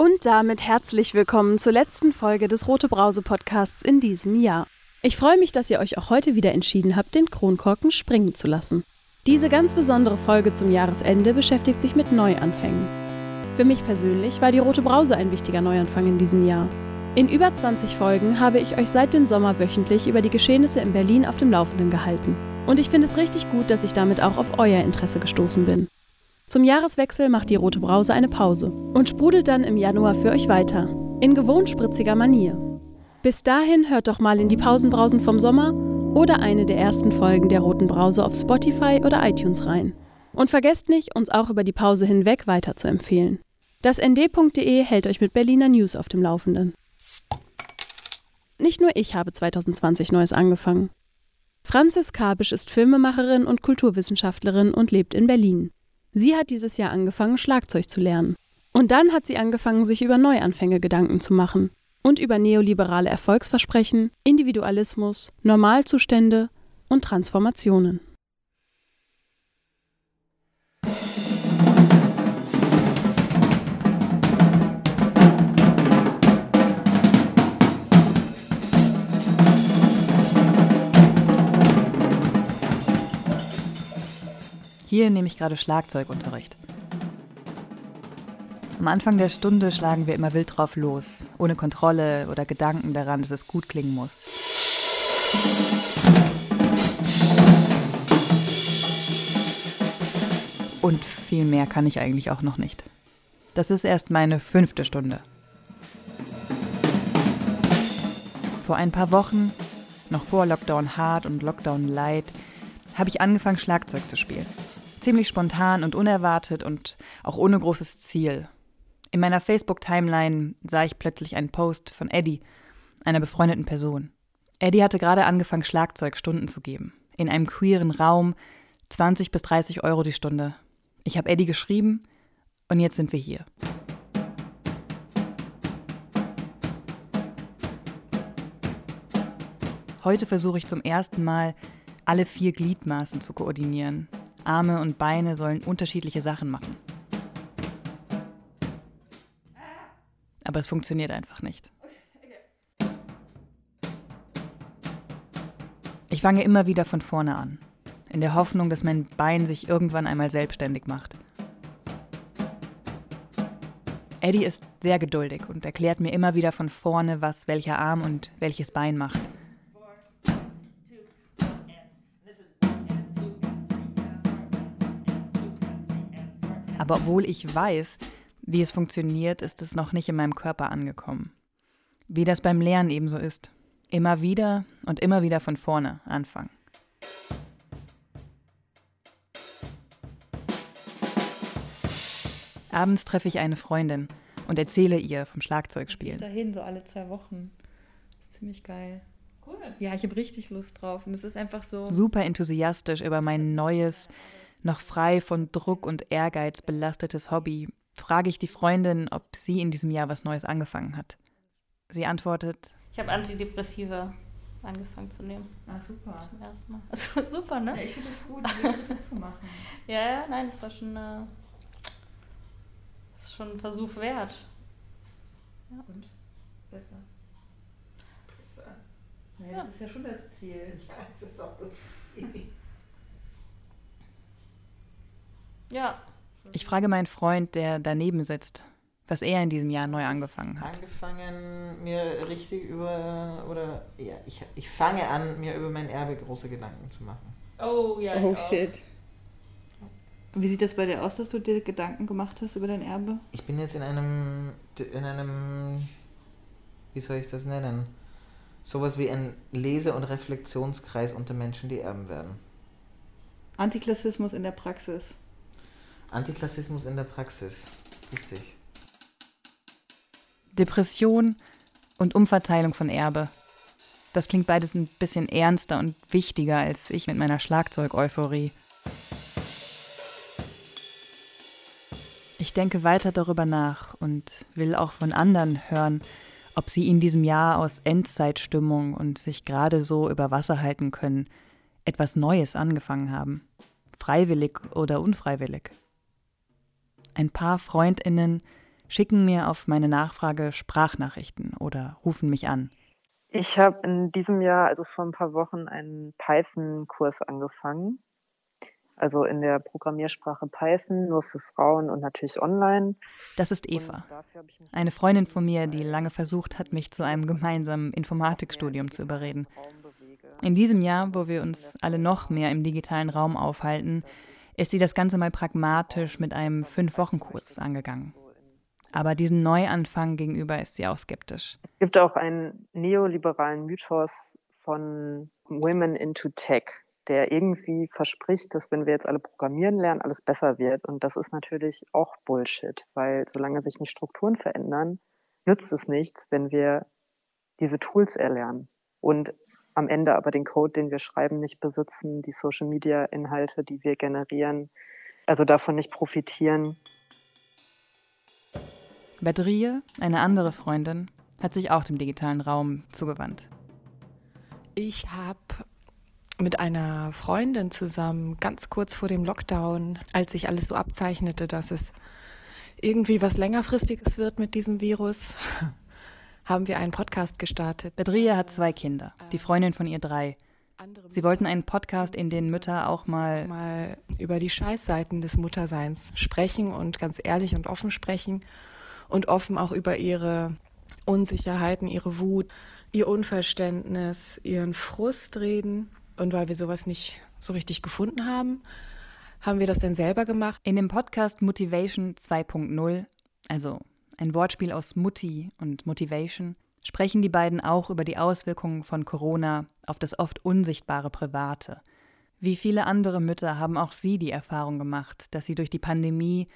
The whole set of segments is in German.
Und damit herzlich willkommen zur letzten Folge des Rote Brause Podcasts in diesem Jahr. Ich freue mich, dass ihr euch auch heute wieder entschieden habt, den Kronkorken springen zu lassen. Diese ganz besondere Folge zum Jahresende beschäftigt sich mit Neuanfängen. Für mich persönlich war die Rote Brause ein wichtiger Neuanfang in diesem Jahr. In über 20 Folgen habe ich euch seit dem Sommer wöchentlich über die Geschehnisse in Berlin auf dem Laufenden gehalten. Und ich finde es richtig gut, dass ich damit auch auf euer Interesse gestoßen bin. Zum Jahreswechsel macht die Rote Brause eine Pause und sprudelt dann im Januar für euch weiter. In gewohnt spritziger Manier. Bis dahin hört doch mal in die Pausenbrausen vom Sommer oder eine der ersten Folgen der Roten Brause auf Spotify oder iTunes rein. Und vergesst nicht, uns auch über die Pause hinweg weiter zu empfehlen. Das nd.de hält euch mit Berliner News auf dem Laufenden. Nicht nur ich habe 2020 Neues angefangen. Franzis Kabisch ist Filmemacherin und Kulturwissenschaftlerin und lebt in Berlin. Sie hat dieses Jahr angefangen, Schlagzeug zu lernen. Und dann hat sie angefangen, sich über Neuanfänge Gedanken zu machen und über neoliberale Erfolgsversprechen, Individualismus, Normalzustände und Transformationen. Hier nehme ich gerade Schlagzeugunterricht. Am Anfang der Stunde schlagen wir immer wild drauf los, ohne Kontrolle oder Gedanken daran, dass es gut klingen muss. Und viel mehr kann ich eigentlich auch noch nicht. Das ist erst meine fünfte Stunde. Vor ein paar Wochen, noch vor Lockdown Hard und Lockdown Light, habe ich angefangen, Schlagzeug zu spielen. Ziemlich spontan und unerwartet und auch ohne großes Ziel. In meiner Facebook-Timeline sah ich plötzlich einen Post von Eddie, einer befreundeten Person. Eddie hatte gerade angefangen, Schlagzeugstunden zu geben. In einem queeren Raum, 20 bis 30 Euro die Stunde. Ich habe Eddie geschrieben und jetzt sind wir hier. Heute versuche ich zum ersten Mal, alle vier Gliedmaßen zu koordinieren. Arme und Beine sollen unterschiedliche Sachen machen. Aber es funktioniert einfach nicht. Ich fange immer wieder von vorne an, in der Hoffnung, dass mein Bein sich irgendwann einmal selbstständig macht. Eddie ist sehr geduldig und erklärt mir immer wieder von vorne, was welcher Arm und welches Bein macht. Aber obwohl ich weiß, wie es funktioniert, ist es noch nicht in meinem Körper angekommen. Wie das beim Lernen ebenso ist. Immer wieder und immer wieder von vorne anfangen. Abends treffe ich eine Freundin und erzähle ihr vom Schlagzeugspielen. Ich dahin, so alle zwei Wochen. Das ist ziemlich geil. Cool. Ja, ich habe richtig Lust drauf. Und es ist einfach so. Super enthusiastisch über mein neues, noch frei von Druck und Ehrgeiz belastetes Hobby, frage ich die Freundin, ob sie in diesem Jahr was Neues angefangen hat. Sie antwortet: Ich habe Antidepressiva angefangen zu nehmen. Ah, super. Zum ersten Mal. Also, super, ne? Ja, ich finde es gut, diese Schritte zu machen. Ja, ja, nein, das war schon, äh, das ist schon ein Versuch wert. Ja. Und? Besser. Besser. Nee, Ja. das ist ja schon das Ziel. Ja, das ist auch das Ziel. Ja, Ich frage meinen Freund, der daneben sitzt, was er in diesem Jahr neu angefangen hat. Angefangen, mir richtig über, oder ja, ich, ich fange an, mir über mein Erbe große Gedanken zu machen. Oh, ja. Oh ich auch. shit. Wie sieht das bei dir aus, dass du dir Gedanken gemacht hast über dein Erbe? Ich bin jetzt in einem, in einem, wie soll ich das nennen? Sowas wie ein Lese- und Reflexionskreis unter Menschen, die erben werden. Antiklassismus in der Praxis. Antiklassismus in der Praxis. Richtig. Depression und Umverteilung von Erbe. Das klingt beides ein bisschen ernster und wichtiger als ich mit meiner Schlagzeug-Euphorie. Ich denke weiter darüber nach und will auch von anderen hören, ob sie in diesem Jahr aus Endzeitstimmung und sich gerade so über Wasser halten können, etwas Neues angefangen haben. Freiwillig oder unfreiwillig. Ein paar Freundinnen schicken mir auf meine Nachfrage Sprachnachrichten oder rufen mich an. Ich habe in diesem Jahr, also vor ein paar Wochen, einen Python-Kurs angefangen. Also in der Programmiersprache Python, nur für Frauen und natürlich online. Das ist Eva, eine Freundin von mir, die lange versucht hat, mich zu einem gemeinsamen Informatikstudium zu überreden. In diesem Jahr, wo wir uns alle noch mehr im digitalen Raum aufhalten, ist sie das Ganze mal pragmatisch mit einem Fünf-Wochen-Kurs angegangen. Aber diesen Neuanfang gegenüber ist sie auch skeptisch. Es gibt auch einen neoliberalen Mythos von Women into Tech, der irgendwie verspricht, dass wenn wir jetzt alle programmieren lernen, alles besser wird. Und das ist natürlich auch Bullshit, weil solange sich nicht Strukturen verändern, nützt es nichts, wenn wir diese Tools erlernen. Und am Ende aber den Code, den wir schreiben, nicht besitzen, die Social-Media-Inhalte, die wir generieren, also davon nicht profitieren. Badrie, eine andere Freundin, hat sich auch dem digitalen Raum zugewandt. Ich habe mit einer Freundin zusammen ganz kurz vor dem Lockdown, als sich alles so abzeichnete, dass es irgendwie was längerfristiges wird mit diesem Virus, haben wir einen Podcast gestartet. Badria hat zwei Kinder, die Freundin von ihr drei. Sie wollten einen Podcast, in dem Mütter auch mal, mal über die Scheißseiten des Mutterseins sprechen und ganz ehrlich und offen sprechen und offen auch über ihre Unsicherheiten, ihre Wut, ihr Unverständnis, ihren Frust reden. Und weil wir sowas nicht so richtig gefunden haben, haben wir das dann selber gemacht. In dem Podcast Motivation 2.0, also ein Wortspiel aus Mutti und Motivation, sprechen die beiden auch über die Auswirkungen von Corona auf das oft unsichtbare Private. Wie viele andere Mütter haben auch sie die Erfahrung gemacht, dass sie durch die Pandemie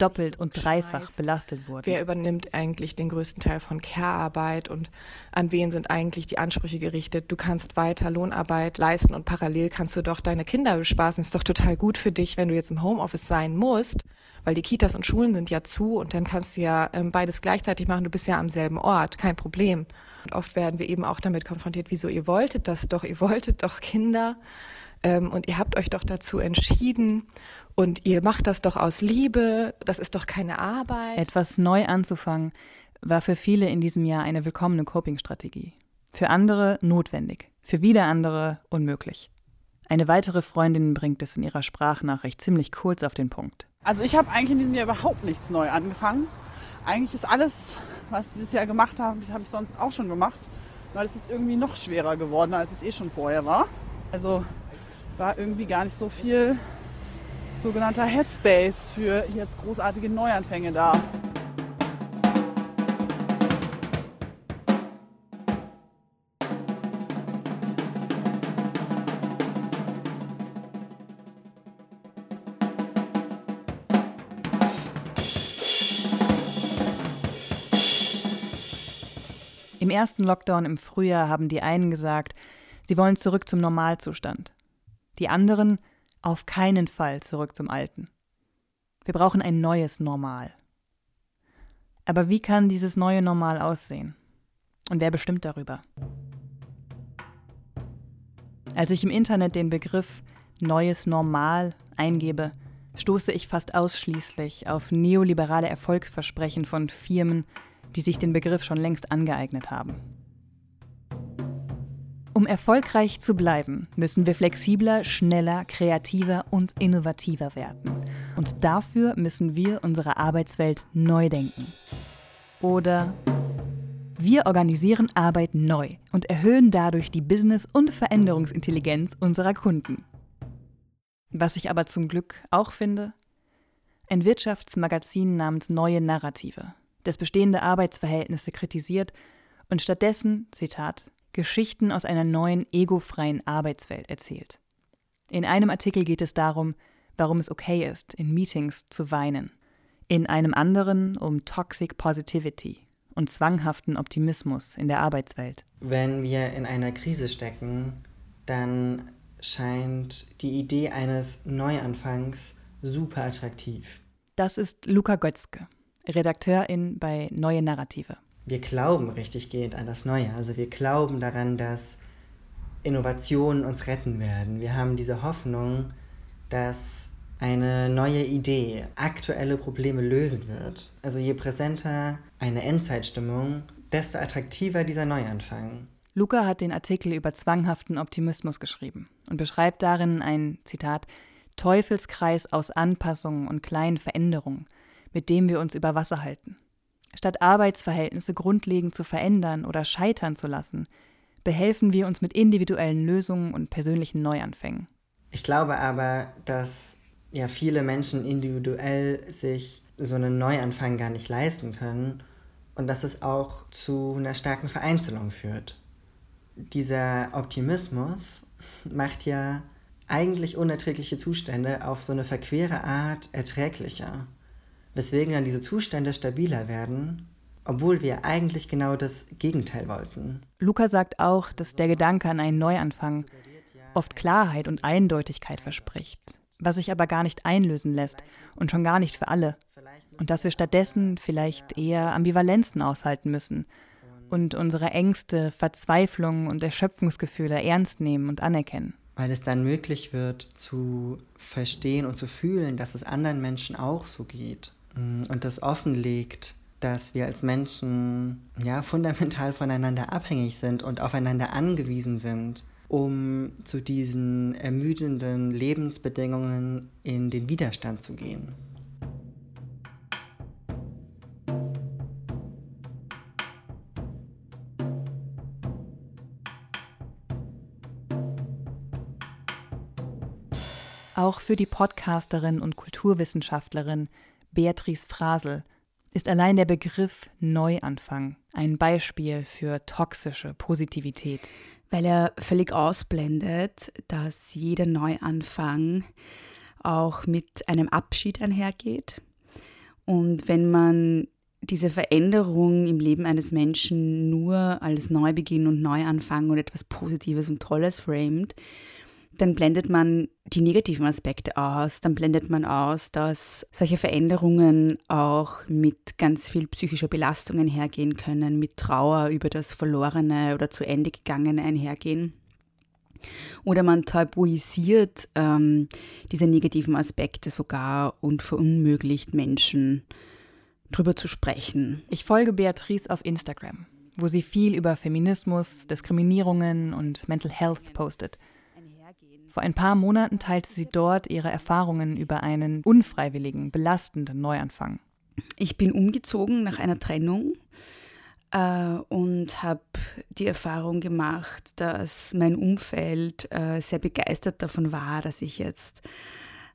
doppelt und dreifach belastet wurden. Wer übernimmt eigentlich den größten Teil von Care-Arbeit und an wen sind eigentlich die Ansprüche gerichtet? Du kannst weiter Lohnarbeit leisten und parallel kannst du doch deine Kinder bespaßen. Ist doch total gut für dich, wenn du jetzt im Homeoffice sein musst, weil die Kitas und Schulen sind ja zu und dann kannst du ja ähm, beides gleichzeitig machen. Du bist ja am selben Ort, kein Problem. Und oft werden wir eben auch damit konfrontiert, wieso ihr wolltet das doch, ihr wolltet doch Kinder ähm, und ihr habt euch doch dazu entschieden und ihr macht das doch aus Liebe, das ist doch keine Arbeit. Etwas neu anzufangen war für viele in diesem Jahr eine willkommene Coping-Strategie. Für andere notwendig, für wieder andere unmöglich. Eine weitere Freundin bringt es in ihrer Sprachnachricht ziemlich kurz auf den Punkt. Also ich habe eigentlich in diesem Jahr überhaupt nichts neu angefangen. Eigentlich ist alles, was ich dieses Jahr gemacht habe, habe ich sonst auch schon gemacht. Weil es ist irgendwie noch schwerer geworden, als es eh schon vorher war. Also war irgendwie gar nicht so viel sogenannter Headspace für jetzt großartige Neuanfänge da. Im ersten Lockdown im Frühjahr haben die einen gesagt, sie wollen zurück zum Normalzustand. Die anderen auf keinen Fall zurück zum Alten. Wir brauchen ein neues Normal. Aber wie kann dieses neue Normal aussehen? Und wer bestimmt darüber? Als ich im Internet den Begriff neues Normal eingebe, stoße ich fast ausschließlich auf neoliberale Erfolgsversprechen von Firmen, die sich den Begriff schon längst angeeignet haben. Um erfolgreich zu bleiben, müssen wir flexibler, schneller, kreativer und innovativer werden. Und dafür müssen wir unsere Arbeitswelt neu denken. Oder wir organisieren Arbeit neu und erhöhen dadurch die Business- und Veränderungsintelligenz unserer Kunden. Was ich aber zum Glück auch finde, ein Wirtschaftsmagazin namens Neue Narrative, das bestehende Arbeitsverhältnisse kritisiert und stattdessen, Zitat, Geschichten aus einer neuen, egofreien Arbeitswelt erzählt. In einem Artikel geht es darum, warum es okay ist, in Meetings zu weinen. In einem anderen um Toxic Positivity und zwanghaften Optimismus in der Arbeitswelt. Wenn wir in einer Krise stecken, dann scheint die Idee eines Neuanfangs super attraktiv. Das ist Luca Götzke, Redakteurin bei Neue Narrative wir glauben richtig gehend an das Neue. Also wir glauben daran, dass Innovationen uns retten werden. Wir haben diese Hoffnung, dass eine neue Idee aktuelle Probleme lösen wird. Also je präsenter eine Endzeitstimmung, desto attraktiver dieser Neuanfang. Luca hat den Artikel über zwanghaften Optimismus geschrieben und beschreibt darin ein, Zitat, Teufelskreis aus Anpassungen und kleinen Veränderungen, mit dem wir uns über Wasser halten. Statt Arbeitsverhältnisse grundlegend zu verändern oder scheitern zu lassen, behelfen wir uns mit individuellen Lösungen und persönlichen Neuanfängen. Ich glaube aber, dass ja viele Menschen individuell sich so einen Neuanfang gar nicht leisten können und dass es auch zu einer starken Vereinzelung führt. Dieser Optimismus macht ja eigentlich unerträgliche Zustände auf so eine verquere Art erträglicher, weswegen dann diese Zustände stabiler werden, obwohl wir eigentlich genau das Gegenteil wollten. Luca sagt auch, dass der Gedanke an einen Neuanfang oft Klarheit und Eindeutigkeit verspricht, was sich aber gar nicht einlösen lässt und schon gar nicht für alle. Und dass wir stattdessen vielleicht eher Ambivalenzen aushalten müssen und unsere Ängste, Verzweiflungen und Erschöpfungsgefühle ernst nehmen und anerkennen. Weil es dann möglich wird zu verstehen und zu fühlen, dass es anderen Menschen auch so geht. Mm, und das offenlegt, dass wir als Menschen ja fundamental voneinander abhängig sind und aufeinander angewiesen sind um zu diesen ermüdenden Lebensbedingungen in den Widerstand zu gehen. Auch für die Podcasterin und Kulturwissenschaftlerin Beatrice Frasel ist allein der Begriff Neuanfang ein Beispiel für toxische Positivität weil er völlig ausblendet, dass jeder Neuanfang auch mit einem Abschied einhergeht. Und wenn man diese Veränderung im Leben eines Menschen nur als Neubeginn und Neuanfang und etwas Positives und Tolles framet, dann blendet man die negativen Aspekte aus, dann blendet man aus, dass solche Veränderungen auch mit ganz viel psychischer Belastung einhergehen können, mit Trauer über das Verlorene oder zu Ende gegangene einhergehen. Oder man tabuisiert ähm, diese negativen Aspekte sogar und verunmöglicht Menschen, drüber zu sprechen. Ich folge Beatrice auf Instagram, wo sie viel über Feminismus, Diskriminierungen und Mental Health postet. Vor ein paar Monaten teilte sie dort ihre Erfahrungen über einen unfreiwilligen, belastenden Neuanfang. Ich bin umgezogen nach einer Trennung äh, und habe die Erfahrung gemacht, dass mein Umfeld äh, sehr begeistert davon war, dass ich jetzt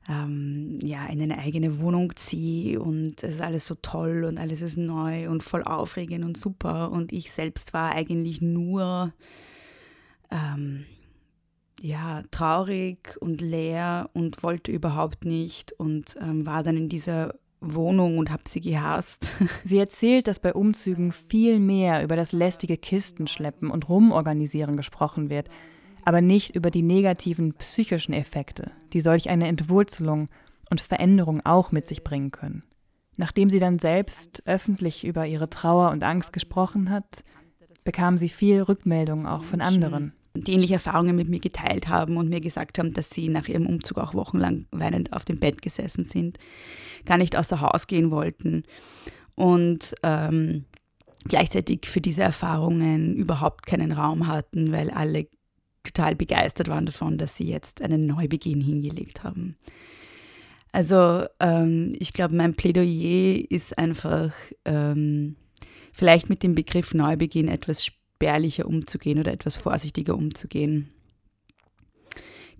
ähm, ja, in eine eigene Wohnung ziehe und es ist alles so toll und alles ist neu und voll aufregend und super. Und ich selbst war eigentlich nur ähm, ja, traurig und leer und wollte überhaupt nicht und ähm, war dann in dieser Wohnung und habe sie gehasst. Sie erzählt, dass bei Umzügen viel mehr über das lästige Kistenschleppen und Rumorganisieren gesprochen wird, aber nicht über die negativen psychischen Effekte, die solch eine Entwurzelung und Veränderung auch mit sich bringen können. Nachdem sie dann selbst öffentlich über ihre Trauer und Angst gesprochen hat, bekam sie viel Rückmeldung auch von anderen die ähnliche Erfahrungen mit mir geteilt haben und mir gesagt haben, dass sie nach ihrem Umzug auch wochenlang weinend auf dem Bett gesessen sind, gar nicht außer Haus gehen wollten und ähm, gleichzeitig für diese Erfahrungen überhaupt keinen Raum hatten, weil alle total begeistert waren davon, dass sie jetzt einen Neubeginn hingelegt haben. Also ähm, ich glaube, mein Plädoyer ist einfach ähm, vielleicht mit dem Begriff Neubeginn etwas spärlicher umzugehen oder etwas vorsichtiger umzugehen.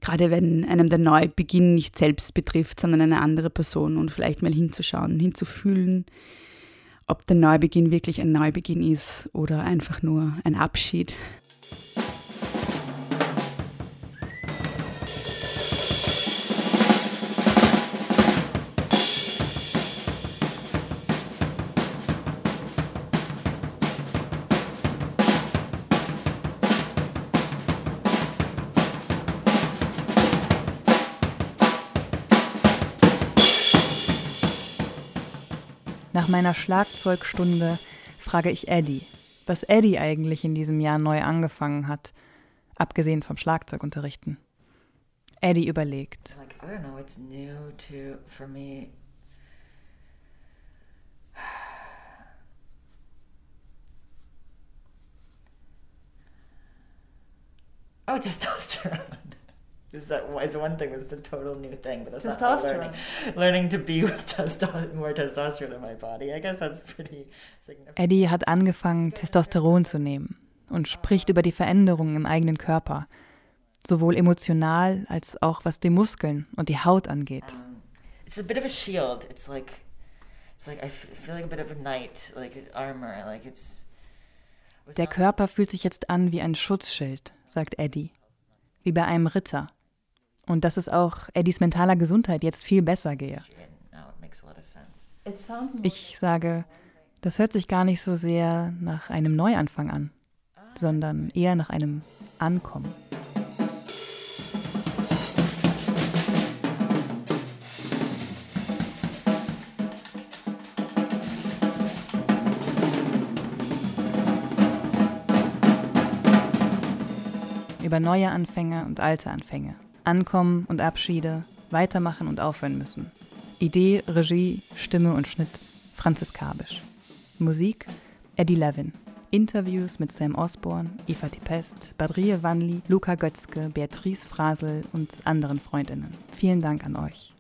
Gerade wenn einem der Neubeginn nicht selbst betrifft, sondern eine andere Person und vielleicht mal hinzuschauen, hinzufühlen, ob der Neubeginn wirklich ein Neubeginn ist oder einfach nur ein Abschied. Nach meiner Schlagzeugstunde frage ich Eddie, was Eddie eigentlich in diesem Jahr neu angefangen hat, abgesehen vom Schlagzeugunterrichten. Eddie überlegt. I don't know, it's new. Oh, testosterone. Is that is one thing that's a total new thing, but that's not learning. Learning to be with testo more testosterone in my body. I guess that's pretty significant. Eddie hat angefangen, Testosteron zu nehmen und spricht über die Veränderungen im eigenen Körper, sowohl emotional als auch was die Muskeln und die Haut angeht. Um, it's a bit of a shield. It's like it's like I feel like a bit of a knight, like armor, like it's Der Körper fühlt sich jetzt an wie ein Schutzschild, sagt Eddie, wie bei einem Ritter. Und dass es auch Eddies mentaler Gesundheit jetzt viel besser gehe. Ich sage, das hört sich gar nicht so sehr nach einem Neuanfang an, sondern eher nach einem Ankommen. Über neue Anfänge und alte Anfänge. Ankommen und Abschiede, weitermachen und aufhören müssen. Idee, Regie, Stimme und Schnitt Franzis Kabisch. Musik Eddie Levin. Interviews mit Sam Osborne, Eva Tipest, Badrie Wanli, Luca Götzke, Beatrice Frasel und anderen Freundinnen. Vielen Dank an euch.